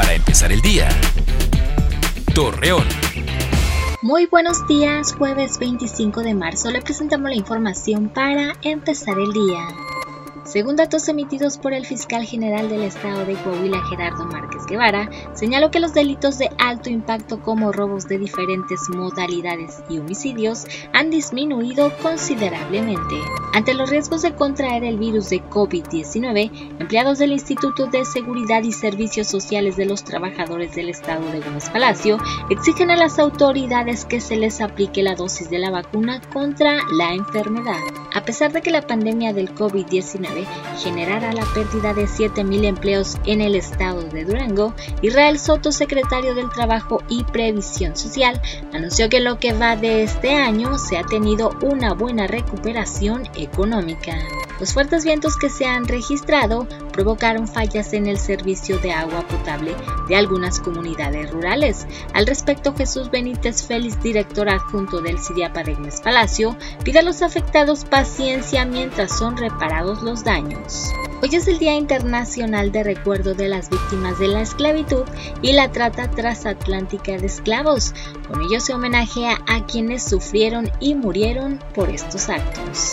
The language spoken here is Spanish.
Para empezar el día. Torreón. Muy buenos días, jueves 25 de marzo le presentamos la información para empezar el día. Según datos emitidos por el fiscal general del estado de Coahuila, Gerardo Márquez Guevara, señaló que los delitos de alto impacto como robos de diferentes modalidades y homicidios han disminuido considerablemente. Ante los riesgos de contraer el virus de COVID-19, empleados del Instituto de Seguridad y Servicios Sociales de los Trabajadores del Estado de Gómez Palacio exigen a las autoridades que se les aplique la dosis de la vacuna contra la enfermedad. A pesar de que la pandemia del COVID-19 generará la pérdida de 7.000 empleos en el estado de Durango, Israel Soto, secretario del Trabajo y Previsión Social, anunció que lo que va de este año se ha tenido una buena recuperación económica. Los fuertes vientos que se han registrado provocaron fallas en el servicio de agua potable de algunas comunidades rurales. Al respecto, Jesús Benítez Félix, director adjunto del CIDIAPA de Palacio, pide a los afectados paciencia mientras son reparados los daños. Hoy es el Día Internacional de Recuerdo de las Víctimas de la Esclavitud y la Trata Transatlántica de Esclavos. Con ello se homenajea a quienes sufrieron y murieron por estos actos.